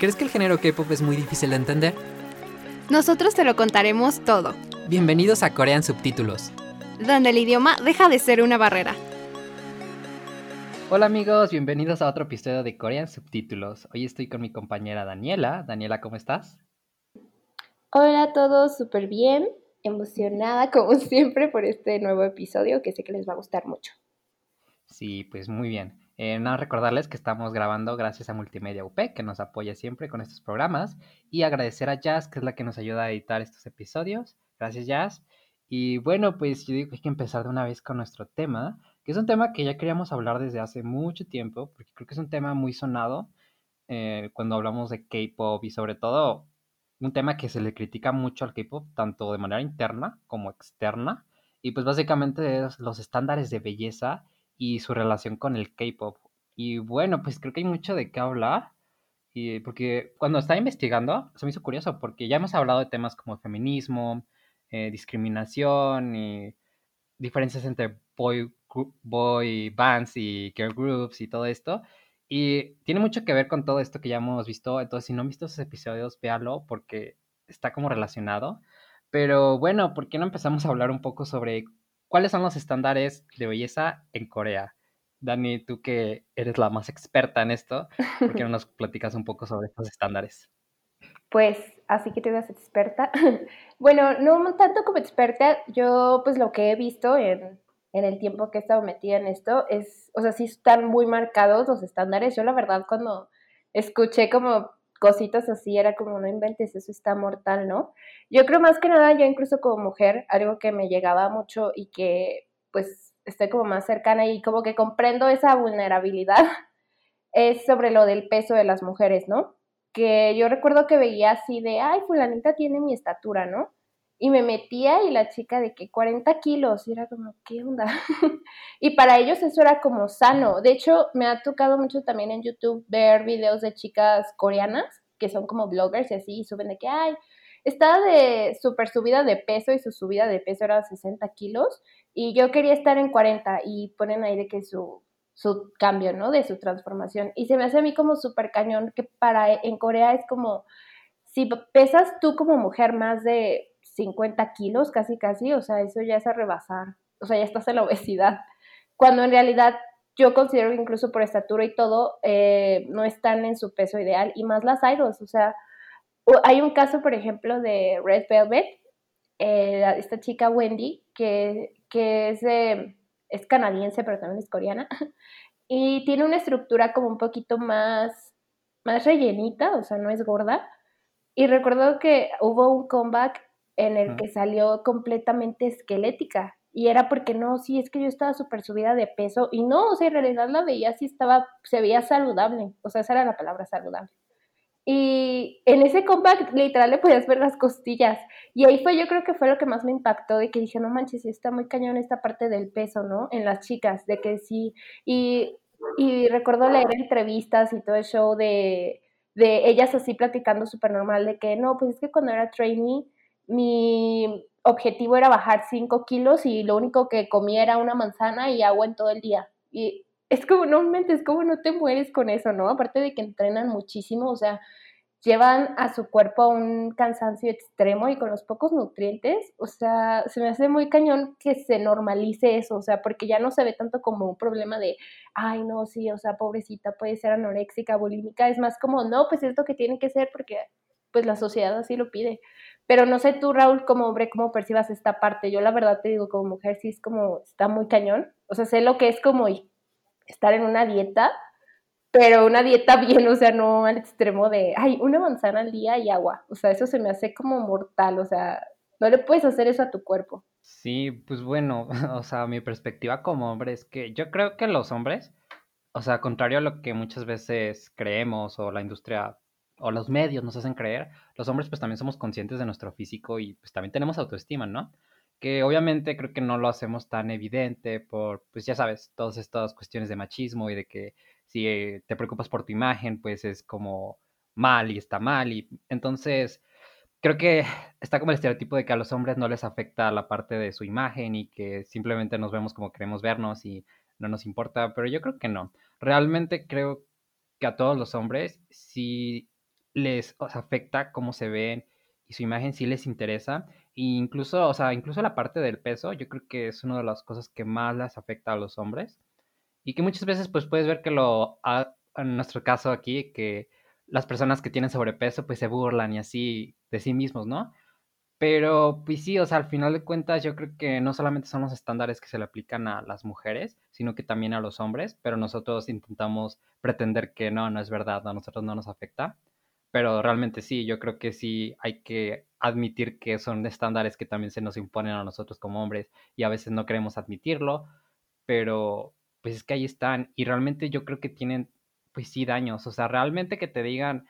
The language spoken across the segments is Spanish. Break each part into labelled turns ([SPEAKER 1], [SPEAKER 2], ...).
[SPEAKER 1] ¿Crees que el género K-pop es muy difícil de entender?
[SPEAKER 2] Nosotros te lo contaremos todo,
[SPEAKER 1] Bienvenidos a Corean Subtítulos.
[SPEAKER 2] donde el idioma deja de ser una barrera.
[SPEAKER 1] Hola amigos, bienvenidos a otro episodio de Corean Subtítulos. Hoy estoy con mi compañera Daniela. Daniela, ¿cómo estás?
[SPEAKER 3] Hola a todos, súper bien, emocionada como siempre por este nuevo episodio que sé que les va a gustar mucho.
[SPEAKER 1] Sí, pues muy bien. Eh, nada, recordarles que estamos grabando gracias a Multimedia UP, que nos apoya siempre con estos programas, y agradecer a Jazz, que es la que nos ayuda a editar estos episodios. Gracias, Jazz. Y bueno, pues yo digo que hay que empezar de una vez con nuestro tema, que es un tema que ya queríamos hablar desde hace mucho tiempo, porque creo que es un tema muy sonado eh, cuando hablamos de K-pop y sobre todo un tema que se le critica mucho al K-pop, tanto de manera interna como externa, y pues básicamente es los estándares de belleza y su relación con el K-pop. Y bueno, pues creo que hay mucho de qué hablar, y porque cuando estaba investigando se me hizo curioso, porque ya hemos hablado de temas como feminismo, eh, discriminación y diferencias entre boy, boy bands y girl groups y todo esto. Y tiene mucho que ver con todo esto que ya hemos visto. Entonces, si no han visto esos episodios, véalo porque está como relacionado. Pero bueno, ¿por qué no empezamos a hablar un poco sobre cuáles son los estándares de belleza en Corea? Dani, tú que eres la más experta en esto, ¿por qué no nos platicas un poco sobre estos estándares?
[SPEAKER 3] Pues así que te veas experta. bueno, no tanto como experta, yo pues lo que he visto en, en el tiempo que he estado metida en esto es, o sea, sí están muy marcados los estándares. Yo la verdad cuando escuché como cositas así era como no inventes, eso está mortal, ¿no? Yo creo más que nada yo incluso como mujer, algo que me llegaba mucho y que pues estoy como más cercana y como que comprendo esa vulnerabilidad es sobre lo del peso de las mujeres, ¿no? Que yo recuerdo que veía así de, ay, fulanita tiene mi estatura, ¿no? Y me metía y la chica de que 40 kilos, y era como, ¿qué onda? y para ellos eso era como sano. De hecho, me ha tocado mucho también en YouTube ver videos de chicas coreanas que son como bloggers y así, y suben de que, ay, estaba de súper subida de peso y su subida de peso era 60 kilos y yo quería estar en 40 y ponen ahí de que su, su cambio, ¿no? De su transformación. Y se me hace a mí como súper cañón que para en Corea es como, si pesas tú como mujer más de 50 kilos, casi casi, o sea, eso ya es a rebasar, o sea, ya estás en la obesidad. Cuando en realidad yo considero que incluso por estatura y todo, eh, no están en su peso ideal, y más las idols, o sea, hay un caso, por ejemplo, de Red Velvet, eh, esta chica Wendy, que, que es, es canadiense, pero también es coreana, y tiene una estructura como un poquito más, más rellenita, o sea, no es gorda. Y recuerdo que hubo un comeback en el que salió completamente esquelética. Y era porque no, sí, es que yo estaba súper subida de peso. Y no, o sea, en realidad la veía así, estaba, se veía saludable. O sea, esa era la palabra saludable. Y en ese comeback literal le podías ver las costillas. Y ahí fue, yo creo que fue lo que más me impactó, de que dije, no manches, sí está muy cañón esta parte del peso, ¿no? En las chicas, de que sí. Y, y recuerdo leer entrevistas y todo el show de, de ellas así platicando súper normal, de que no, pues es que cuando era trainee, mi objetivo era bajar 5 kilos y lo único que comía era una manzana y agua en todo el día. Y es como, no mentes, como no te mueres con eso, ¿no? Aparte de que entrenan muchísimo, o sea, llevan a su cuerpo a un cansancio extremo y con los pocos nutrientes, o sea, se me hace muy cañón que se normalice eso, o sea, porque ya no se ve tanto como un problema de, ay, no, sí, o sea, pobrecita, puede ser anoréxica, bulímica, es más como, no, pues es lo que tiene que ser porque pues la sociedad así lo pide. Pero no sé tú, Raúl, como hombre, cómo percibas esta parte. Yo la verdad te digo, como mujer, sí es como, está muy cañón. O sea, sé lo que es como estar en una dieta, pero una dieta bien, o sea, no al extremo de, ay, una manzana al día y agua. O sea, eso se me hace como mortal, o sea, no le puedes hacer eso a tu cuerpo.
[SPEAKER 1] Sí, pues bueno, o sea, mi perspectiva como hombre es que yo creo que los hombres, o sea, contrario a lo que muchas veces creemos o la industria o los medios nos hacen creer, los hombres pues también somos conscientes de nuestro físico y pues también tenemos autoestima, ¿no? Que obviamente creo que no lo hacemos tan evidente por, pues ya sabes, todas estas cuestiones de machismo y de que si eh, te preocupas por tu imagen, pues es como mal y está mal. Y entonces creo que está como el estereotipo de que a los hombres no les afecta la parte de su imagen y que simplemente nos vemos como queremos vernos y no nos importa, pero yo creo que no. Realmente creo que a todos los hombres sí les afecta cómo se ven y su imagen sí les interesa. E incluso, o sea, incluso la parte del peso, yo creo que es una de las cosas que más les afecta a los hombres. Y que muchas veces pues puedes ver que lo, en nuestro caso aquí, que las personas que tienen sobrepeso pues se burlan y así de sí mismos, ¿no? Pero pues sí, o sea, al final de cuentas yo creo que no solamente son los estándares que se le aplican a las mujeres, sino que también a los hombres, pero nosotros intentamos pretender que no, no es verdad, a nosotros no nos afecta. Pero realmente sí, yo creo que sí hay que admitir que son estándares que también se nos imponen a nosotros como hombres y a veces no queremos admitirlo, pero pues es que ahí están y realmente yo creo que tienen pues sí daños, o sea, realmente que te digan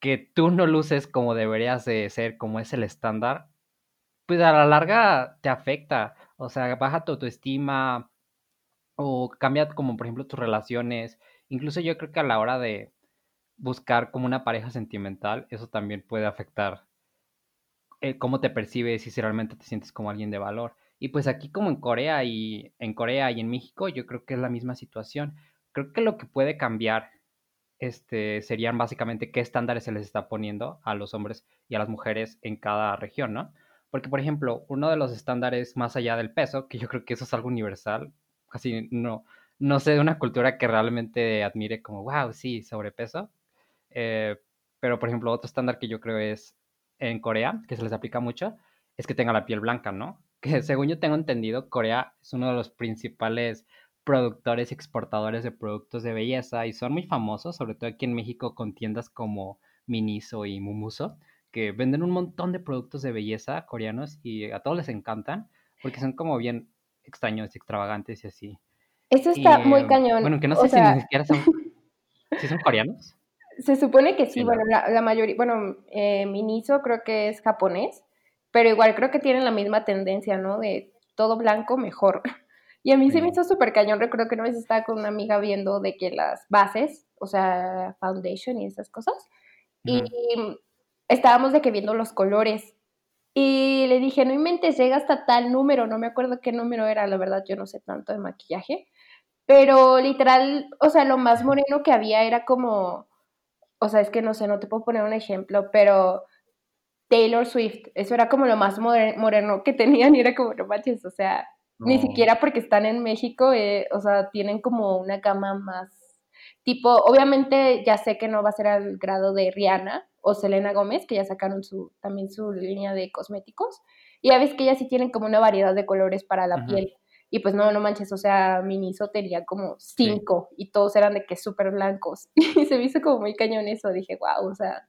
[SPEAKER 1] que tú no luces como deberías de ser, como es el estándar, pues a la larga te afecta, o sea, baja tu autoestima o cambia como por ejemplo tus relaciones, incluso yo creo que a la hora de buscar como una pareja sentimental, eso también puede afectar eh, cómo te percibes y si realmente te sientes como alguien de valor. Y pues aquí como en Corea y en Corea y en México, yo creo que es la misma situación. Creo que lo que puede cambiar este, serían básicamente qué estándares se les está poniendo a los hombres y a las mujeres en cada región, ¿no? Porque, por ejemplo, uno de los estándares más allá del peso, que yo creo que eso es algo universal, casi no, no sé de una cultura que realmente admire como, wow, sí, sobrepeso, eh, pero, por ejemplo, otro estándar que yo creo es en Corea, que se les aplica mucho, es que tenga la piel blanca, ¿no? Que según yo tengo entendido, Corea es uno de los principales productores y exportadores de productos de belleza y son muy famosos, sobre todo aquí en México con tiendas como Miniso y Mumuso, que venden un montón de productos de belleza coreanos y a todos les encantan porque son como bien extraños, extravagantes y así.
[SPEAKER 3] Eso está muy cañón.
[SPEAKER 1] Bueno, que no sé si ni siquiera son, si son coreanos.
[SPEAKER 3] Se supone que sí, bueno, la, mayoría, bueno, eh, Miniso creo que es japonés, pero igual creo que tienen la misma tendencia, ¿no? De todo blanco mejor. Y a mí se me hizo súper cañón, recuerdo que una vez estaba con una amiga viendo de que las bases, o sea, foundation y esas cosas, y estábamos de que viendo los colores. Y le dije, no inventes, llega hasta tal número, no me acuerdo qué número era, la verdad yo no sé tanto de maquillaje, pero literal, o sea, lo más moreno que había era como o sea, es que no sé, no te puedo poner un ejemplo, pero Taylor Swift, eso era como lo más moderno que tenían y era como, no manches, o sea, ni siquiera porque están en México, eh, o sea, tienen como una gama más tipo, obviamente ya sé que no va a ser al grado de Rihanna o Selena Gómez, que ya sacaron su, también su línea de cosméticos, y ya ves que ellas sí tienen como una variedad de colores para la piel. Y pues no, no manches, o sea, Miniso tenía como cinco y todos eran de que súper blancos. Y se me hizo como muy cañón eso. Dije, wow, o sea,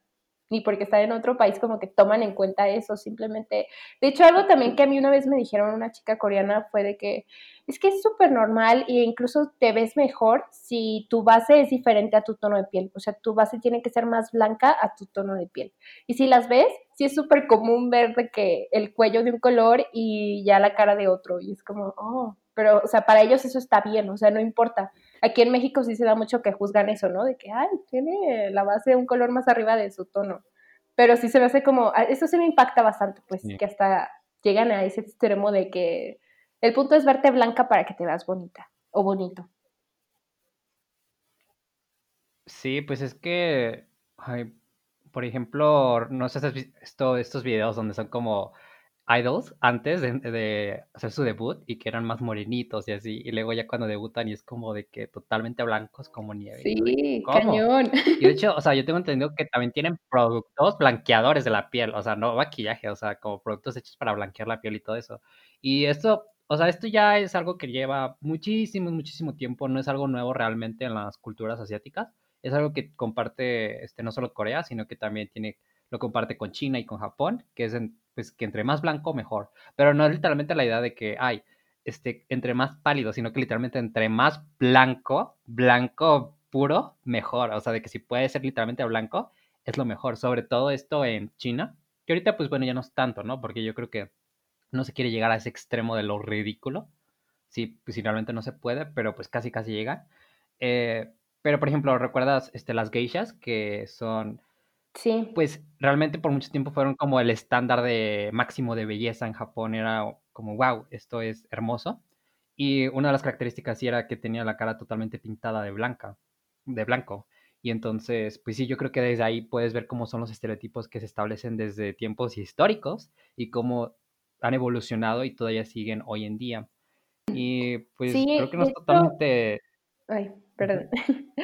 [SPEAKER 3] ni porque están en otro país como que toman en cuenta eso, simplemente. De hecho, algo también que a mí una vez me dijeron una chica coreana fue de que es que es súper normal e incluso te ves mejor si tu base es diferente a tu tono de piel. O sea, tu base tiene que ser más blanca a tu tono de piel. Y si las ves, sí es súper común ver de que el cuello de un color y ya la cara de otro. Y es como, oh, pero, o sea, para ellos eso está bien, o sea, no importa. Aquí en México sí se da mucho que juzgan eso, ¿no? De que, ay, tiene la base de un color más arriba de su tono. Pero sí se me hace como, ah, eso sí me impacta bastante, pues, que hasta llegan a ese extremo de que el punto es verte blanca para que te veas bonita o bonito.
[SPEAKER 1] Sí, pues es que, por ejemplo, no sé si has visto estos videos donde son como idols antes de, hacer su debut y que eran más morenitos y así, y luego ya cuando debutan y es como de que totalmente blancos como nieve.
[SPEAKER 3] Sí, cañón.
[SPEAKER 1] Y de hecho, o sea, yo tengo entendido que también tienen productos blanqueadores de la piel, o sea, no maquillaje, o sea, como productos hechos para blanquear la piel y todo eso. Y esto, o sea, esto ya es algo que lleva muchísimo, muchísimo tiempo, no es algo nuevo realmente en las culturas asiáticas, es algo que comparte este, no solo Corea, sino que también tiene lo comparte con China y con Japón, que es pues, que entre más blanco, mejor. Pero no es literalmente la idea de que, hay este, entre más pálido, sino que literalmente entre más blanco, blanco puro, mejor. O sea, de que si puede ser literalmente blanco, es lo mejor, sobre todo esto en China, que ahorita pues bueno, ya no es tanto, ¿no? Porque yo creo que no se quiere llegar a ese extremo de lo ridículo, sí, pues si realmente no se puede, pero pues casi casi llega. Eh, pero por ejemplo, ¿recuerdas este, las geishas que son...
[SPEAKER 3] Sí.
[SPEAKER 1] Pues realmente por mucho tiempo fueron como el estándar de máximo de belleza en Japón, era como, wow, esto es hermoso. Y una de las características sí era que tenía la cara totalmente pintada de blanca, de blanco. Y entonces, pues sí, yo creo que desde ahí puedes ver cómo son los estereotipos que se establecen desde tiempos históricos y cómo han evolucionado y todavía siguen hoy en día. Y pues creo que no es totalmente...
[SPEAKER 3] Ay, perdón.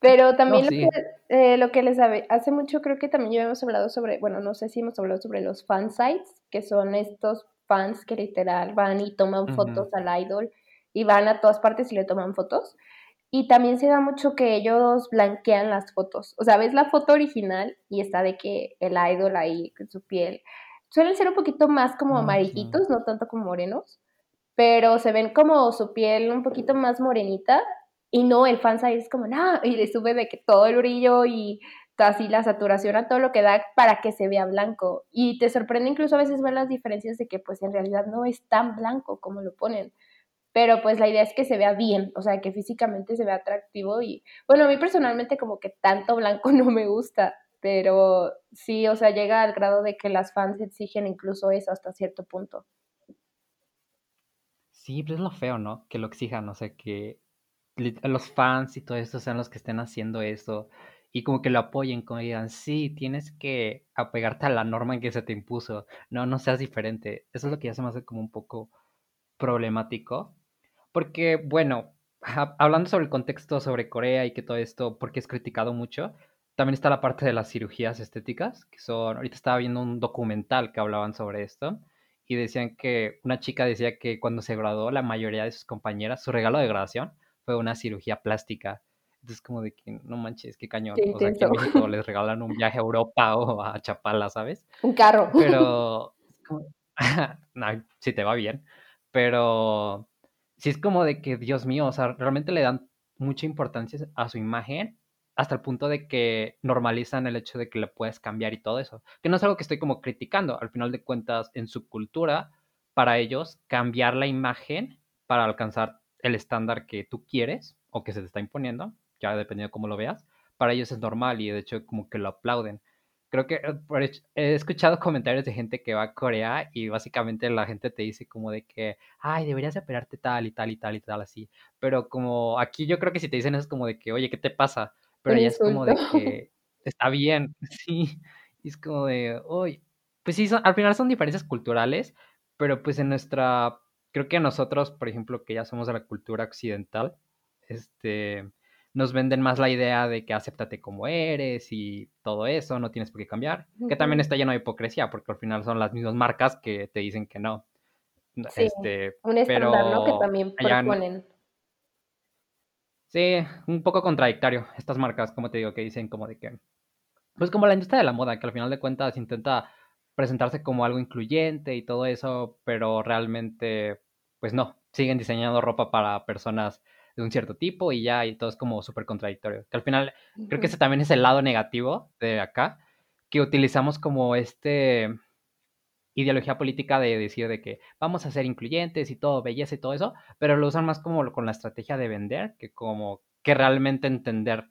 [SPEAKER 3] Pero también lo, que, eh, lo, que, les sabe, hace mucho creo que también ya hemos hablado sobre, bueno, no sé si hemos hablado sobre los fan sites, que son estos fans que literal van y toman fotos al idol y van a todas partes y le toman fotos. Y también se da mucho que ellos blanquean las fotos. O sea, ves la foto original y está de que el idol ahí con su piel. Suelen ser un poquito más como amarillitos, no tanto como morenos, pero se ven como su piel un poquito más morenita. Y no, el fansite es como, no, y le sube de que todo el brillo y así la saturación a todo lo que da para que se vea blanco. Y te sorprende incluso a veces ver las diferencias de que pues en realidad no es tan blanco como lo ponen pero pues la idea es que se vea bien, o sea, que físicamente se vea atractivo y bueno, a mí personalmente como que tanto blanco no me gusta, pero sí, o sea, llega al grado de que las fans exigen incluso eso hasta cierto punto.
[SPEAKER 1] Sí, pero es lo feo, ¿no? Que lo exijan, o sea, que los fans y todo eso sean los que estén haciendo eso y como que lo apoyen, como digan, sí, tienes que apegarte a la norma en que se te impuso, no, no seas diferente. Eso es lo que ya se me hace como un poco problemático, porque, bueno, hablando sobre el contexto sobre Corea y que todo esto, porque es criticado mucho, también está la parte de las cirugías estéticas, que son, ahorita estaba viendo un documental que hablaban sobre esto, y decían que una chica decía que cuando se graduó, la mayoría de sus compañeras, su regalo de graduación fue una cirugía plástica. Entonces, como de que no manches, qué cañón. o sea, que en México les regalan un viaje a Europa o a Chapala, ¿sabes?
[SPEAKER 3] Un carro.
[SPEAKER 1] Pero, no, si te va bien. Pero si es como de que, Dios mío, o sea, realmente le dan mucha importancia a su imagen hasta el punto de que normalizan el hecho de que le puedes cambiar y todo eso. Que no es algo que estoy como criticando. Al final de cuentas, en su cultura, para ellos, cambiar la imagen para alcanzar el estándar que tú quieres o que se te está imponiendo, ya dependiendo de cómo lo veas, para ellos es normal y de hecho como que lo aplauden creo que eh, he escuchado comentarios de gente que va a Corea y básicamente la gente te dice como de que, ay, deberías operarte tal y tal y tal y tal así. Pero como aquí yo creo que si te dicen eso es como de que, oye, ¿qué te pasa? Pero ya es como de que está bien, sí. Y es como de, uy, pues sí, al final son diferencias culturales, pero pues en nuestra, creo que nosotros, por ejemplo, que ya somos de la cultura occidental, este, nos venden más la idea de que acéptate como eres y todo eso, no tienes por qué cambiar. Que también está lleno de hipocresía, porque al final son las mismas marcas que te dicen que no.
[SPEAKER 3] Sí, este, un estándar, ¿no? Que también proponen.
[SPEAKER 1] Sí, un poco contradictorio. Estas marcas, como te digo, que dicen como de que. Pues como la industria de la moda, que al final de cuentas intenta presentarse como algo incluyente y todo eso, pero realmente, pues no, siguen diseñando ropa para personas de un cierto tipo y ya, y todo es como súper contradictorio. Que al final, creo que ese también es el lado negativo de acá, que utilizamos como este ideología política de decir de que vamos a ser incluyentes y todo, belleza y todo eso, pero lo usan más como con la estrategia de vender que como que realmente entender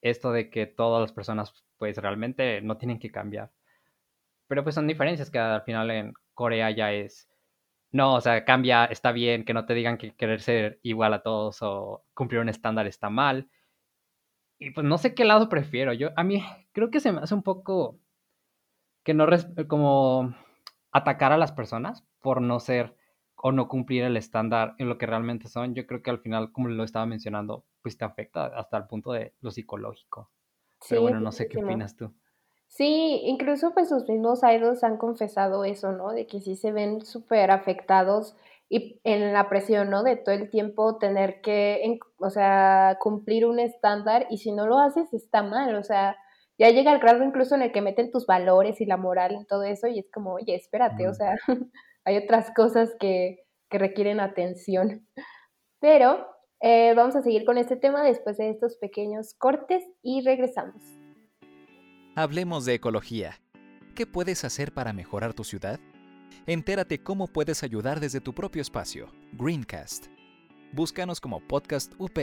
[SPEAKER 1] esto de que todas las personas pues realmente no tienen que cambiar. Pero pues son diferencias que al final en Corea ya es no, o sea, cambia, está bien, que no te digan que querer ser igual a todos o cumplir un estándar está mal. Y pues no sé qué lado prefiero. Yo, a mí creo que se me hace un poco que no, como atacar a las personas por no ser o no cumplir el estándar en lo que realmente son. Yo creo que al final, como lo estaba mencionando, pues te afecta hasta el punto de lo psicológico. Pero bueno, no sé qué opinas tú.
[SPEAKER 3] Sí, incluso pues sus mismos idols han confesado eso, ¿no? De que sí se ven súper afectados y en la presión, ¿no? De todo el tiempo tener que, o sea, cumplir un estándar y si no lo haces está mal, o sea, ya llega el grado incluso en el que meten tus valores y la moral en todo eso y es como, oye, espérate, o sea, hay otras cosas que, que requieren atención. Pero eh, vamos a seguir con este tema después de estos pequeños cortes y regresamos.
[SPEAKER 4] Hablemos de ecología. ¿Qué puedes hacer para mejorar tu ciudad? Entérate cómo puedes ayudar desde tu propio espacio. Greencast. Búscanos como Podcast UP.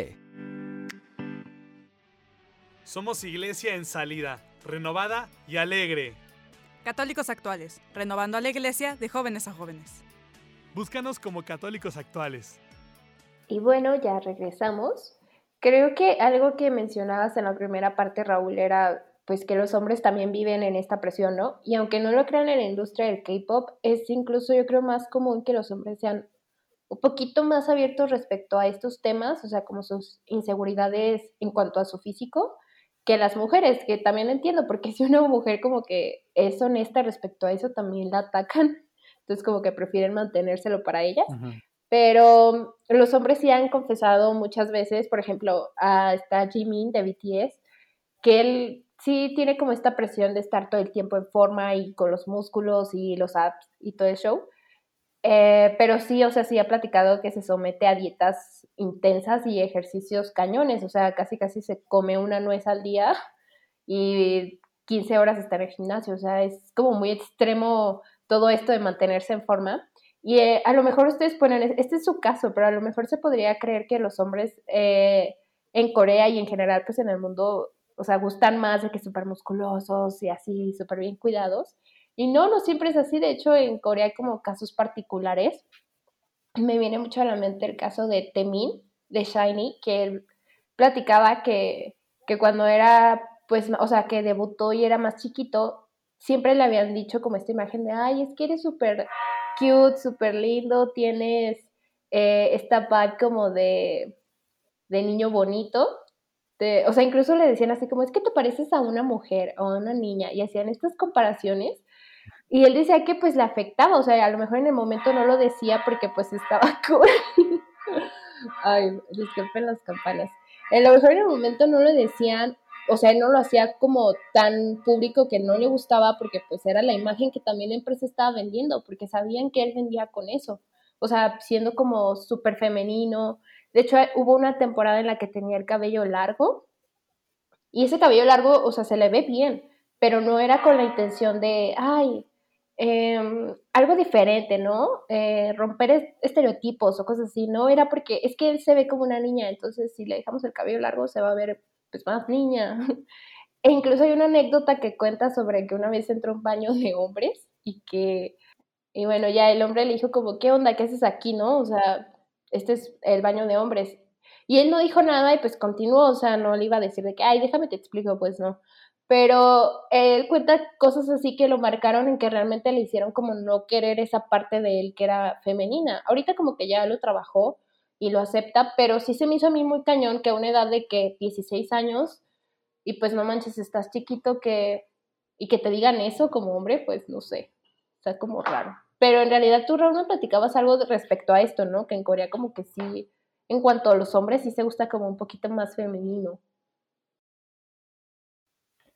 [SPEAKER 5] Somos iglesia en salida, renovada y alegre.
[SPEAKER 6] Católicos actuales, renovando a la iglesia de jóvenes a jóvenes.
[SPEAKER 5] Búscanos como católicos actuales.
[SPEAKER 3] Y bueno, ya regresamos. Creo que algo que mencionabas en la primera parte, Raúl, era pues que los hombres también viven en esta presión, ¿no? Y aunque no lo crean en la industria del K-pop, es incluso yo creo más común que los hombres sean un poquito más abiertos respecto a estos temas, o sea, como sus inseguridades en cuanto a su físico, que las mujeres, que también entiendo, porque si una mujer como que es honesta respecto a eso, también la atacan, entonces como que prefieren mantenérselo para ellas. Pero los hombres sí han confesado muchas veces, por ejemplo, a esta Jimin de BTS, que él sí tiene como esta presión de estar todo el tiempo en forma y con los músculos y los abs y todo el show. Eh, pero sí, o sea, sí ha platicado que se somete a dietas intensas y ejercicios cañones, o sea, casi casi se come una nuez al día y 15 horas está en el gimnasio, o sea, es como muy extremo todo esto de mantenerse en forma. Y eh, a lo mejor ustedes ponen, este es su caso, pero a lo mejor se podría creer que los hombres eh, en Corea y en general, pues en el mundo, o sea, gustan más de que súper musculosos y así, súper bien cuidados. Y no, no siempre es así. De hecho, en Corea hay como casos particulares. Me viene mucho a la mente el caso de Temin, de Shiny, que él platicaba que, que cuando era, pues, o sea, que debutó y era más chiquito, siempre le habían dicho como esta imagen de, ay, es que eres súper cute, súper lindo, tienes eh, esta vibe como de, de niño bonito. O sea, incluso le decían así como, es que te pareces a una mujer o a una niña, y hacían estas comparaciones. Y él decía que pues le afectaba, o sea, a lo mejor en el momento no lo decía porque pues estaba cool. Ay, disculpen las campanas. A lo mejor en el momento no lo decían o sea, él no lo hacía como tan público que no le gustaba porque pues era la imagen que también la empresa estaba vendiendo, porque sabían que él vendía con eso, o sea, siendo como súper femenino. De hecho, hubo una temporada en la que tenía el cabello largo y ese cabello largo, o sea, se le ve bien, pero no era con la intención de, ay, em, algo diferente, ¿no? Eh, romper estereotipos o cosas así, no era porque es que él se ve como una niña, entonces si le dejamos el cabello largo se va a ver pues más niña. E incluso hay una anécdota que cuenta sobre que una vez entró un baño de hombres y que, y bueno, ya el hombre le dijo como, ¿qué onda? ¿Qué haces aquí, no? O sea, este es el baño de hombres. Y él no dijo nada y pues continuó, o sea, no le iba a decir de que, ay, déjame te explico, pues no. Pero él cuenta cosas así que lo marcaron en que realmente le hicieron como no querer esa parte de él que era femenina. Ahorita como que ya lo trabajó y lo acepta, pero sí se me hizo a mí muy cañón que a una edad de que 16 años y pues no manches, estás chiquito que y que te digan eso como hombre, pues no sé, está como raro. Pero en realidad tú, Raúl, me platicabas algo respecto a esto, ¿no? Que en Corea como que sí, en cuanto a los hombres, sí se gusta como un poquito más femenino.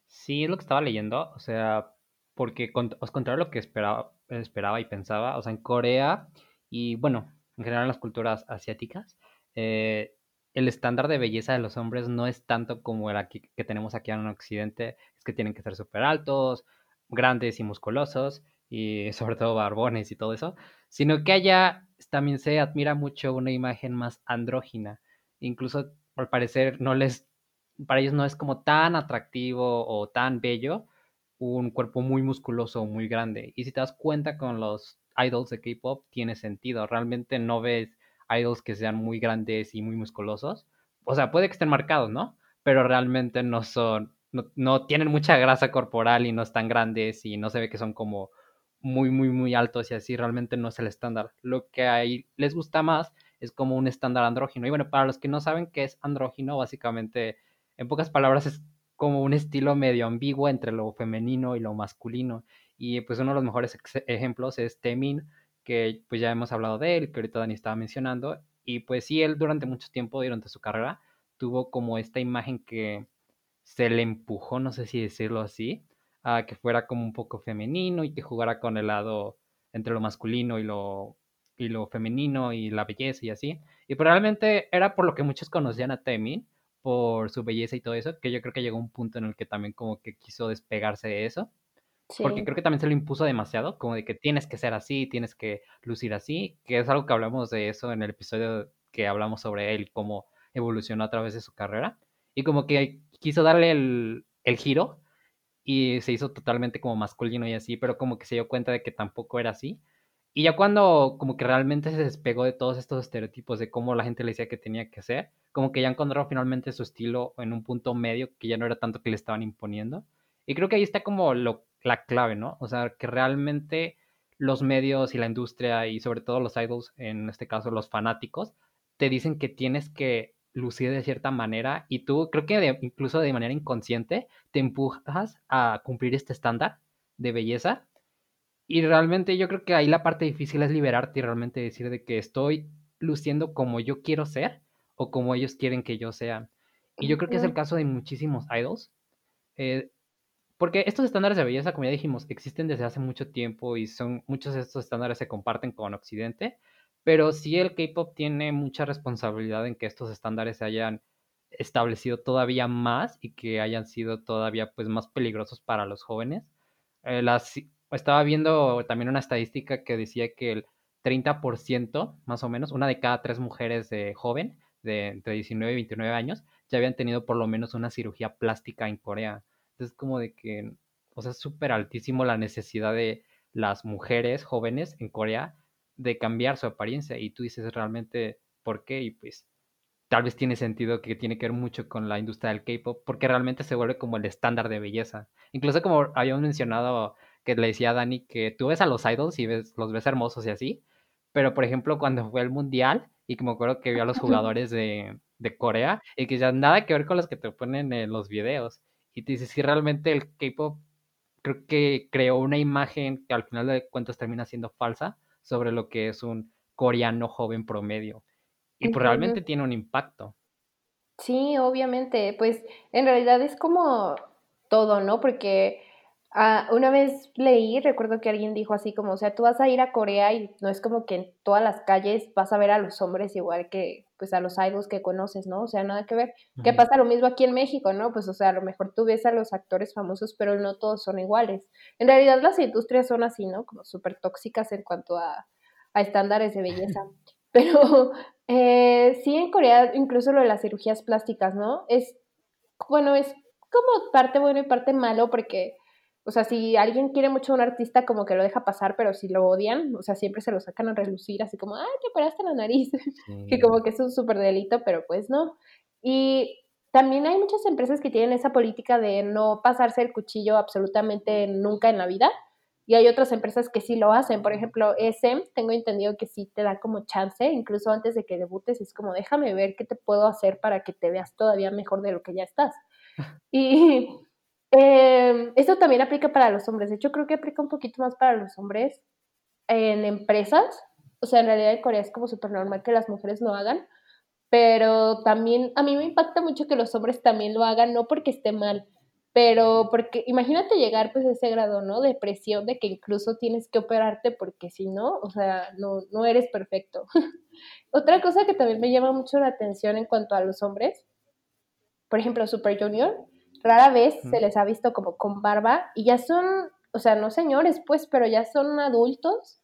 [SPEAKER 1] Sí, es lo que estaba leyendo, o sea, porque os contrario lo que esperaba, esperaba y pensaba, o sea, en Corea, y bueno, en general en las culturas asiáticas, eh, el estándar de belleza de los hombres no es tanto como el aquí, que tenemos aquí en Occidente, es que tienen que ser súper altos, grandes y musculosos, y sobre todo barbones y todo eso, sino que allá también se admira mucho una imagen más andrógina. Incluso al parecer no les, para ellos no es como tan atractivo o tan bello un cuerpo muy musculoso o muy grande. Y si te das cuenta con los idols de K-pop tiene sentido. Realmente no ves idols que sean muy grandes y muy musculosos. O sea, puede que estén marcados, ¿no? Pero realmente no son, no, tienen mucha grasa corporal y no están grandes y no se ve que son como muy, muy, muy altos y así. Realmente no es el estándar. Lo que ahí les gusta más es como un estándar andrógino. Y bueno, para los que no saben qué es andrógino, básicamente, en pocas palabras, es como un estilo medio ambiguo entre lo femenino y lo masculino. Y pues uno de los mejores ejemplos es Temin, que pues ya hemos hablado de él, que ahorita Dani estaba mencionando. Y pues sí, él durante mucho tiempo, durante su carrera, tuvo como esta imagen que se le empujó, no sé si decirlo así, a que fuera como un poco femenino y que jugara con el lado entre lo masculino y lo, y lo femenino y la belleza y así. Y probablemente era por lo que muchos conocían a Temin, por su belleza y todo eso, que yo creo que llegó un punto en el que también como que quiso despegarse de eso. Porque creo que también se lo impuso demasiado, como de que tienes que ser así, tienes que lucir así, que es algo que hablamos de eso en el episodio que hablamos sobre él, cómo evolucionó a través de su carrera. Y como que quiso darle el, el giro y se hizo totalmente como masculino y así, pero como que se dio cuenta de que tampoco era así. Y ya cuando como que realmente se despegó de todos estos estereotipos de cómo la gente le decía que tenía que ser, como que ya encontró finalmente su estilo en un punto medio que ya no era tanto que le estaban imponiendo. Y creo que ahí está como lo, la clave, ¿no? O sea, que realmente los medios y la industria y sobre todo los idols, en este caso los fanáticos, te dicen que tienes que lucir de cierta manera y tú creo que incluso de manera inconsciente te empujas a cumplir este estándar de belleza y realmente yo creo que ahí la parte difícil es liberarte y realmente decir de que estoy luciendo como yo quiero ser o como ellos quieren que yo sea. Y yo creo que es el caso de muchísimos idols. Eh, porque estos estándares de belleza, como ya dijimos, existen desde hace mucho tiempo y son muchos de estos estándares se comparten con Occidente, pero sí el K-pop tiene mucha responsabilidad en que estos estándares se hayan establecido todavía más y que hayan sido todavía pues más peligrosos para los jóvenes. Eh, estaba viendo también una estadística que decía que el 30% más o menos, una de cada tres mujeres de joven de entre 19 y 29 años ya habían tenido por lo menos una cirugía plástica en Corea. Entonces como de que, o sea, es súper altísimo la necesidad de las mujeres jóvenes en Corea de cambiar su apariencia y tú dices realmente por qué y pues tal vez tiene sentido que tiene que ver mucho con la industria del K-pop porque realmente se vuelve como el estándar de belleza. Incluso como habíamos mencionado que le decía a Dani que tú ves a los idols y ves, los ves hermosos y así, pero por ejemplo cuando fue el mundial y que me acuerdo que vio a los jugadores de, de Corea y que ya nada que ver con los que te ponen en los videos y te dices si realmente el K-pop creo que creó una imagen que al final de cuentas termina siendo falsa sobre lo que es un coreano joven promedio. Y pues realmente tiene un impacto.
[SPEAKER 3] Sí, obviamente, pues en realidad es como todo, ¿no? Porque ah, una vez leí, recuerdo que alguien dijo así como, o sea, tú vas a ir a Corea y no es como que en todas las calles vas a ver a los hombres igual que pues a los idols que conoces, ¿no? O sea, nada que ver. ¿Qué pasa lo mismo aquí en México, no? Pues o sea, a lo mejor tú ves a los actores famosos, pero no todos son iguales. En realidad las industrias son así, ¿no? Como súper tóxicas en cuanto a, a estándares de belleza. Pero eh, sí, en Corea, incluso lo de las cirugías plásticas, ¿no? Es, bueno, es como parte bueno y parte malo, porque, o sea, si alguien quiere mucho a un artista, como que lo deja pasar, pero si lo odian, o sea, siempre se lo sacan a relucir, así como, ay, te operaste la nariz, que como que es un súper delito, pero pues no. Y también hay muchas empresas que tienen esa política de no pasarse el cuchillo absolutamente nunca en la vida. Y hay otras empresas que sí lo hacen. Por ejemplo, SM, tengo entendido que sí te da como chance, incluso antes de que debutes, es como déjame ver qué te puedo hacer para que te veas todavía mejor de lo que ya estás. Y eh, esto también aplica para los hombres. De hecho, creo que aplica un poquito más para los hombres en empresas. O sea, en realidad en Corea es como súper normal que las mujeres lo hagan. Pero también a mí me impacta mucho que los hombres también lo hagan, no porque esté mal, pero porque imagínate llegar pues a ese grado, ¿no? De presión de que incluso tienes que operarte porque si no, o sea, no, no eres perfecto. Otra cosa que también me llama mucho la atención en cuanto a los hombres, por ejemplo, Super Junior, rara vez se les ha visto como con barba y ya son, o sea, no señores pues, pero ya son adultos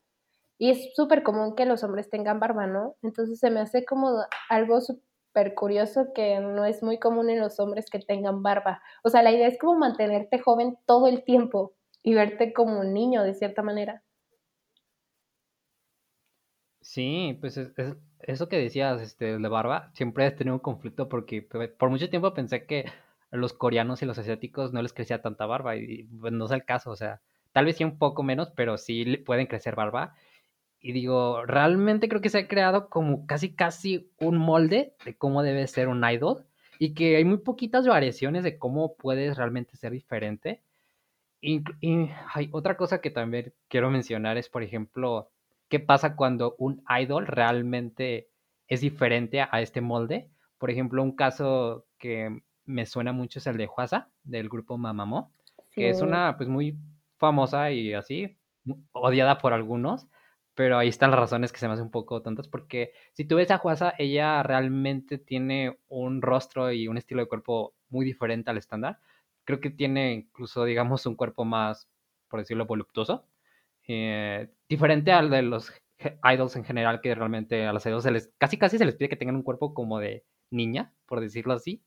[SPEAKER 3] y es súper común que los hombres tengan barba, ¿no? Entonces se me hace como algo curioso que no es muy común en los hombres que tengan barba. O sea, la idea es como mantenerte joven todo el tiempo y verte como un niño de cierta manera.
[SPEAKER 1] Sí, pues es, eso que decías este, de barba, siempre he tenido un conflicto porque por mucho tiempo pensé que los coreanos y los asiáticos no les crecía tanta barba y pues, no es el caso, o sea, tal vez sí un poco menos, pero sí pueden crecer barba y digo, realmente creo que se ha creado como casi casi un molde de cómo debe ser un idol y que hay muy poquitas variaciones de cómo puedes realmente ser diferente. Y, hay otra cosa que también quiero mencionar es, por ejemplo, qué pasa cuando un idol realmente es diferente a este molde. Por ejemplo, un caso que me suena mucho es el de Huasa, del grupo Mamamo, que es una pues muy famosa y así, odiada por algunos, pero ahí están las razones que se me hacen un poco tontas, porque si tú ves a Juasa, ella realmente tiene un rostro y un estilo de cuerpo muy diferente al estándar. Creo que tiene incluso, digamos, un cuerpo más, por decirlo, voluptuoso. Eh, diferente al de los idols en general, que realmente a los idols se les, casi casi se les pide que tengan un cuerpo como de niña, por decirlo así.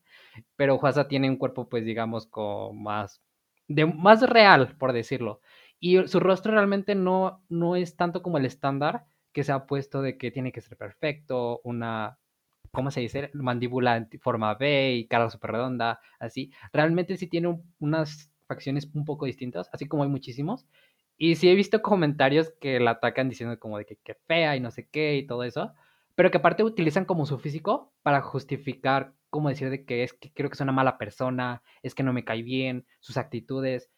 [SPEAKER 1] Pero Juasa tiene un cuerpo, pues, digamos, como más, de, más real, por decirlo. Y su rostro realmente no, no es tanto como el estándar que se ha puesto de que tiene que ser perfecto, una, ¿cómo se dice? Mandíbula en forma B y cara súper redonda, así. Realmente sí tiene unas facciones un poco distintas, así como hay muchísimos. Y sí he visto comentarios que la atacan diciendo como de que, que fea y no sé qué y todo eso, pero que aparte utilizan como su físico para justificar, como decir de que es que creo que es una mala persona, es que no me cae bien, sus actitudes.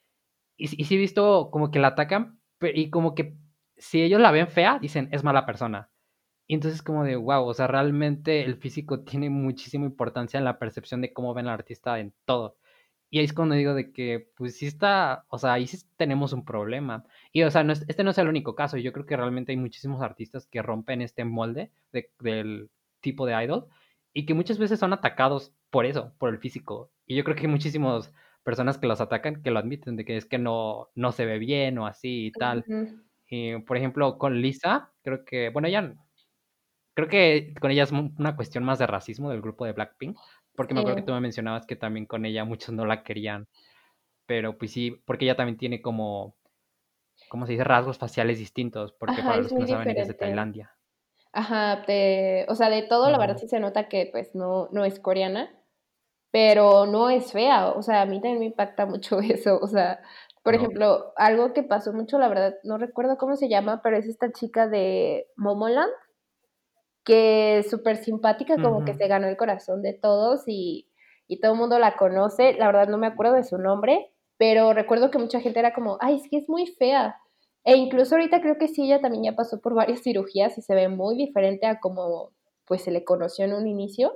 [SPEAKER 1] Y, sí he visto como que la atacan y como que si ellos la ven fea, dicen, es mala persona. Y entonces como de, wow, o sea, realmente el físico tiene muchísima importancia en la percepción de cómo ven al artista en todo. Y ahí es cuando digo de que, pues sí está, o sea, ahí sí tenemos un problema. Y, o sea, no este no es el único caso. Yo creo que realmente hay muchísimos artistas que rompen este molde del tipo de idol y que muchas veces son atacados por eso, por el físico. Y yo creo que hay muchísimas personas que los atacan que lo admiten, de que es que no, no se ve bien o así y tal. y, por ejemplo, con Lisa, creo que, bueno, ya, creo que con ella es una cuestión más de racismo del grupo de Blackpink, porque me acuerdo que tú me mencionabas que también con ella muchos no la querían, pero pues sí, porque ella también tiene como, ¿cómo se dice? Rasgos faciales distintos, porque para los que no saben, ella es de Tailandia.
[SPEAKER 3] Ajá, o sea, de todo, la verdad sí se nota que pues no, no es coreana, pero no es fea, o sea, a mí también me impacta mucho eso, o sea, por ejemplo, algo que pasó mucho, la verdad, no recuerdo cómo se llama, pero es esta chica de Momoland, que es súper simpática, como que se ganó el corazón de todos y, y todo el mundo la conoce, la verdad no me acuerdo de su nombre, pero recuerdo que mucha gente era como, ay, es que es muy fea. E incluso ahorita creo que sí, ella también ya pasó por varias cirugías y se ve muy diferente a como pues se le conoció en un inicio.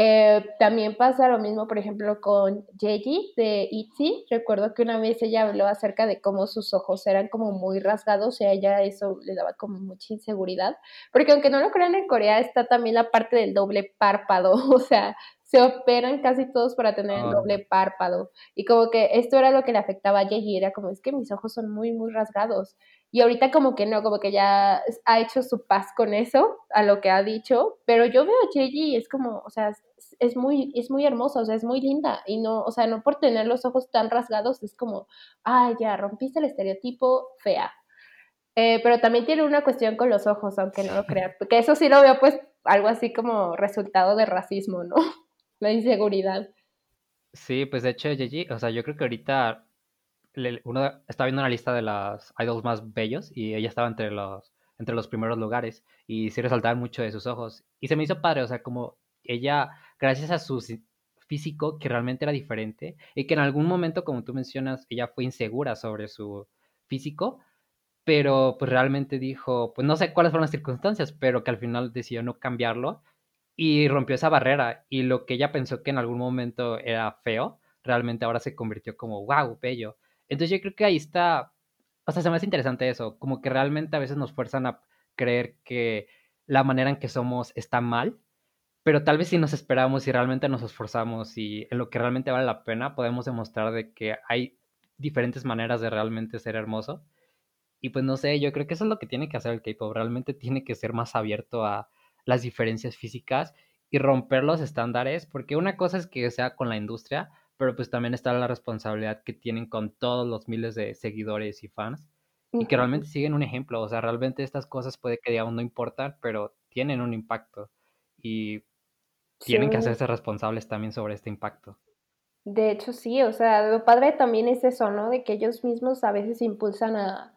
[SPEAKER 3] Eh, también pasa lo mismo, por ejemplo, con Yeji de ITZY. Recuerdo que una vez ella habló acerca de cómo sus ojos eran como muy rasgados y a ella eso le daba como mucha inseguridad. Porque aunque no lo crean, en Corea está también la parte del doble párpado. O sea, se operan casi todos para tener el doble párpado. Y como que esto era lo que le afectaba a Yeji, era como, es que mis ojos son muy, muy rasgados. Y ahorita como que no, como que ya ha hecho su paz con eso, a lo que ha dicho, pero yo veo a Yeji y es como, o sea, es muy, es muy hermosa, o sea, es muy linda. Y no, o sea, no por tener los ojos tan rasgados es como, ah, ya, rompiste el estereotipo fea. Eh, pero también tiene una cuestión con los ojos, aunque no lo crean, porque eso sí lo veo pues algo así como resultado de racismo, ¿no? La inseguridad.
[SPEAKER 1] Sí, pues de hecho, Gigi, o sea, yo creo que ahorita uno está viendo una lista de las idols más bellos y ella estaba entre los, entre los primeros lugares y sí resaltaban mucho de sus ojos. Y se me hizo padre, o sea, como ella, gracias a su físico, que realmente era diferente, y que en algún momento, como tú mencionas, ella fue insegura sobre su físico, pero pues realmente dijo, pues no sé cuáles fueron las circunstancias, pero que al final decidió no cambiarlo y rompió esa barrera y lo que ella pensó que en algún momento era feo, realmente ahora se convirtió como, wow, bello. Entonces yo creo que ahí está, o sea, se me hace interesante eso, como que realmente a veces nos fuerzan a creer que la manera en que somos está mal, pero tal vez si nos esperamos y realmente nos esforzamos y en lo que realmente vale la pena, podemos demostrar de que hay diferentes maneras de realmente ser hermoso. Y pues no sé, yo creo que eso es lo que tiene que hacer el K-pop, realmente tiene que ser más abierto a las diferencias físicas y romper los estándares, porque una cosa es que sea con la industria, pero pues también está la responsabilidad que tienen con todos los miles de seguidores y fans y que realmente siguen un ejemplo, o sea, realmente estas cosas puede que digamos no importan, pero tienen un impacto y tienen que hacerse responsables también sobre este impacto.
[SPEAKER 3] De hecho, sí, o sea, lo padre también es eso, ¿no? De que ellos mismos a veces impulsan a,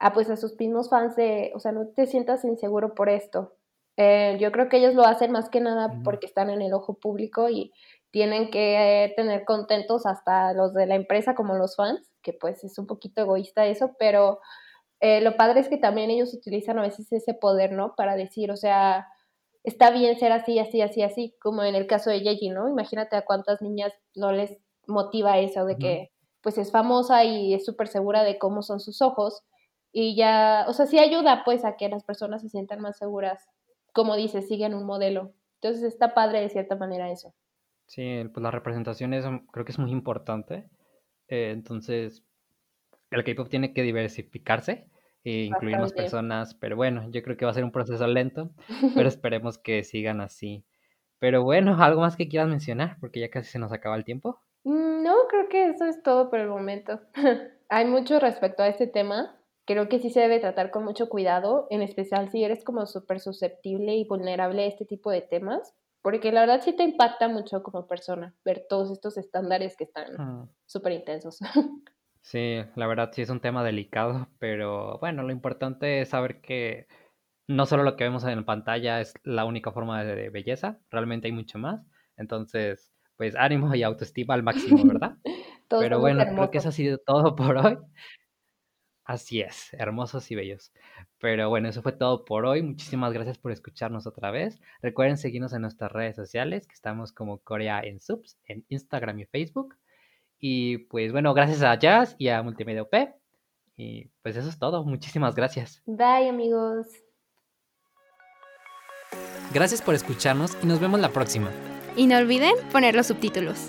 [SPEAKER 3] a pues a sus mismos fans de, o sea, no te sientas inseguro por esto, eh, yo creo que ellos lo hacen más que nada porque están en el ojo público y tienen que tener contentos hasta los de la empresa como los fans, que pues es un poquito egoísta eso, pero eh, lo padre es que también ellos utilizan a veces ese poder, ¿no? Para decir, o sea, está bien ser así, así, así, así, como en el caso de Yeji, ¿no? Imagínate a cuántas niñas no les motiva eso de que pues es famosa y es súper segura de cómo son sus ojos y ya, o sea, sí ayuda pues a que las personas se sientan más seguras, como dices, siguen un modelo. Entonces está padre de cierta manera eso.
[SPEAKER 1] Sí, pues la representación es, creo que es muy importante. Eh, entonces, el K-pop tiene que diversificarse e incluir más personas, pero bueno, yo creo que va a ser un proceso lento, pero esperemos que sigan así. Pero bueno, ¿algo más que quieras mencionar? Porque ya casi se nos acaba el tiempo.
[SPEAKER 3] Mm, no, creo que eso es todo por el momento. Hay mucho respecto a este tema, creo que sí se debe tratar con mucho cuidado, en especial si eres como súper susceptible y vulnerable a este tipo de temas, porque la verdad sí te impacta mucho como persona ver todos estos estándares que están súper intensos.
[SPEAKER 1] Sí, la verdad sí es un tema delicado, pero bueno, lo importante es saber que no solo lo que vemos en pantalla es la única forma de belleza, realmente hay mucho más. Entonces, pues ánimo y autoestima al máximo, ¿verdad? pero bueno, creo que eso ha sido todo por hoy. Así es, hermosos y bellos. Pero bueno, eso fue todo por hoy. Muchísimas gracias por escucharnos otra vez. Recuerden seguirnos en nuestras redes sociales, que estamos como Corea en Subs, en Instagram y Facebook. Y pues bueno, gracias a Jazz y a Multimedia UP. Y pues eso es todo. Muchísimas gracias.
[SPEAKER 3] Bye amigos.
[SPEAKER 1] Gracias por escucharnos y nos vemos la próxima.
[SPEAKER 2] Y no olviden poner los subtítulos.